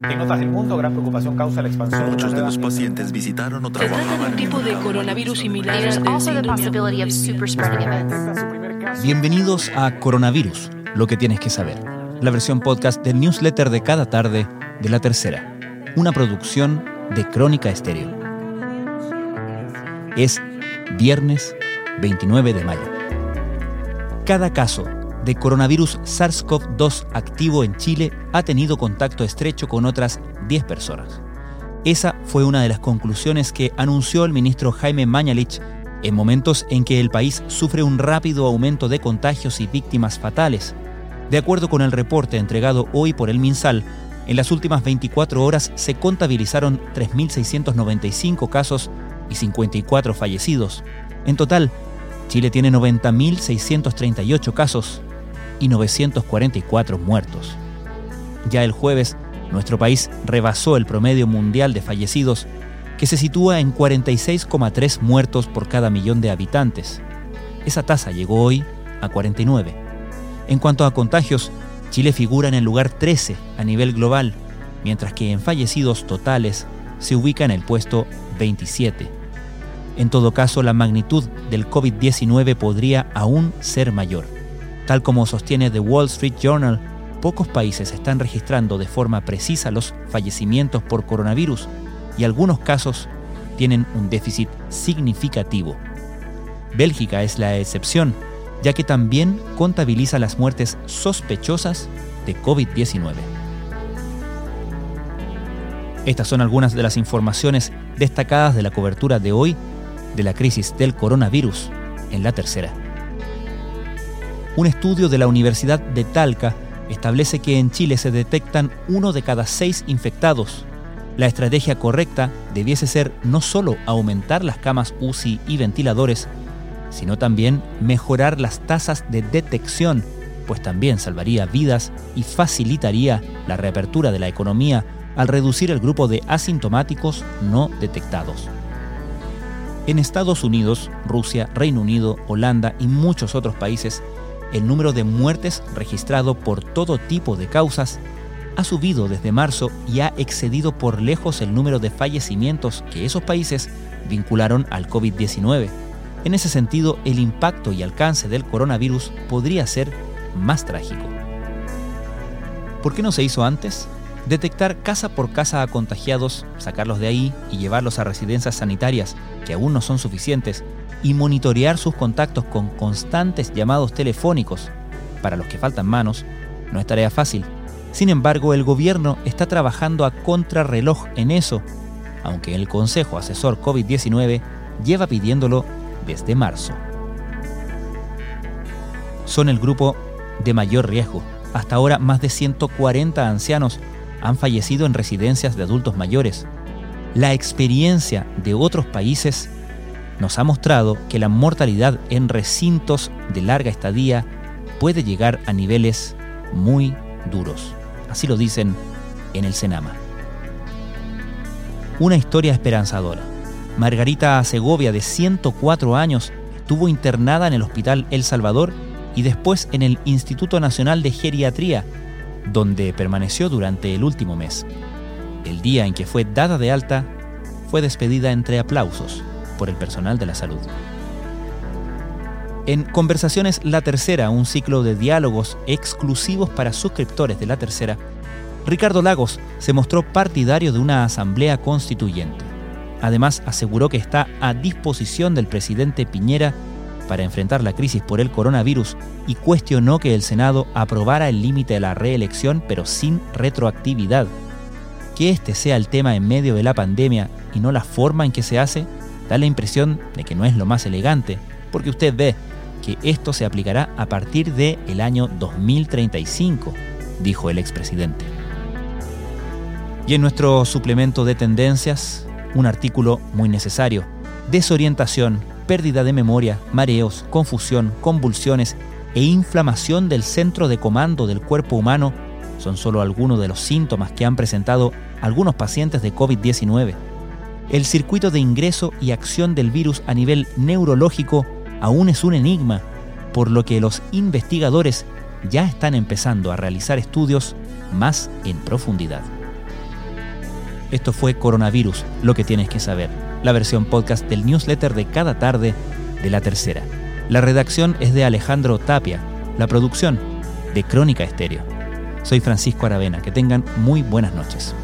En otras del mundo, gran preocupación causa la expansión. Muchos de los pacientes visitaron o Se trata de trabajaban un tipo de coronavirus similar events. Bienvenidos a Coronavirus, lo que tienes que saber, la versión podcast del newsletter de cada tarde de La Tercera, una producción de Crónica Estéreo. Es viernes 29 de mayo. Cada caso de coronavirus SARS-CoV-2 activo en Chile ha tenido contacto estrecho con otras 10 personas. Esa fue una de las conclusiones que anunció el ministro Jaime Mañalich en momentos en que el país sufre un rápido aumento de contagios y víctimas fatales. De acuerdo con el reporte entregado hoy por el MinSal, en las últimas 24 horas se contabilizaron 3.695 casos y 54 fallecidos. En total, Chile tiene 90.638 casos y 944 muertos. Ya el jueves, nuestro país rebasó el promedio mundial de fallecidos, que se sitúa en 46,3 muertos por cada millón de habitantes. Esa tasa llegó hoy a 49. En cuanto a contagios, Chile figura en el lugar 13 a nivel global, mientras que en fallecidos totales se ubica en el puesto 27. En todo caso, la magnitud del COVID-19 podría aún ser mayor. Tal como sostiene The Wall Street Journal, pocos países están registrando de forma precisa los fallecimientos por coronavirus y algunos casos tienen un déficit significativo. Bélgica es la excepción, ya que también contabiliza las muertes sospechosas de COVID-19. Estas son algunas de las informaciones destacadas de la cobertura de hoy de la crisis del coronavirus en la tercera. Un estudio de la Universidad de Talca establece que en Chile se detectan uno de cada seis infectados. La estrategia correcta debiese ser no solo aumentar las camas UCI y ventiladores, sino también mejorar las tasas de detección, pues también salvaría vidas y facilitaría la reapertura de la economía al reducir el grupo de asintomáticos no detectados. En Estados Unidos, Rusia, Reino Unido, Holanda y muchos otros países, el número de muertes registrado por todo tipo de causas ha subido desde marzo y ha excedido por lejos el número de fallecimientos que esos países vincularon al COVID-19. En ese sentido, el impacto y alcance del coronavirus podría ser más trágico. ¿Por qué no se hizo antes? Detectar casa por casa a contagiados, sacarlos de ahí y llevarlos a residencias sanitarias, que aún no son suficientes, y monitorear sus contactos con constantes llamados telefónicos, para los que faltan manos, no es tarea fácil. Sin embargo, el gobierno está trabajando a contrarreloj en eso, aunque el Consejo Asesor COVID-19 lleva pidiéndolo desde marzo. Son el grupo de mayor riesgo. Hasta ahora, más de 140 ancianos han fallecido en residencias de adultos mayores. La experiencia de otros países nos ha mostrado que la mortalidad en recintos de larga estadía puede llegar a niveles muy duros. Así lo dicen en el Senama. Una historia esperanzadora. Margarita Segovia, de 104 años, estuvo internada en el Hospital El Salvador y después en el Instituto Nacional de Geriatría, donde permaneció durante el último mes. El día en que fue dada de alta, fue despedida entre aplausos por el personal de la salud. En Conversaciones La Tercera, un ciclo de diálogos exclusivos para suscriptores de La Tercera, Ricardo Lagos se mostró partidario de una asamblea constituyente. Además, aseguró que está a disposición del presidente Piñera para enfrentar la crisis por el coronavirus y cuestionó que el Senado aprobara el límite de la reelección pero sin retroactividad. Que este sea el tema en medio de la pandemia y no la forma en que se hace, da la impresión de que no es lo más elegante, porque usted ve que esto se aplicará a partir del el año 2035, dijo el expresidente. Y en nuestro suplemento de tendencias, un artículo muy necesario, desorientación, pérdida de memoria, mareos, confusión, convulsiones e inflamación del centro de comando del cuerpo humano son solo algunos de los síntomas que han presentado algunos pacientes de COVID-19. El circuito de ingreso y acción del virus a nivel neurológico aún es un enigma, por lo que los investigadores ya están empezando a realizar estudios más en profundidad. Esto fue Coronavirus, lo que tienes que saber, la versión podcast del newsletter de cada tarde de la tercera. La redacción es de Alejandro Tapia, la producción de Crónica Estéreo. Soy Francisco Aravena, que tengan muy buenas noches.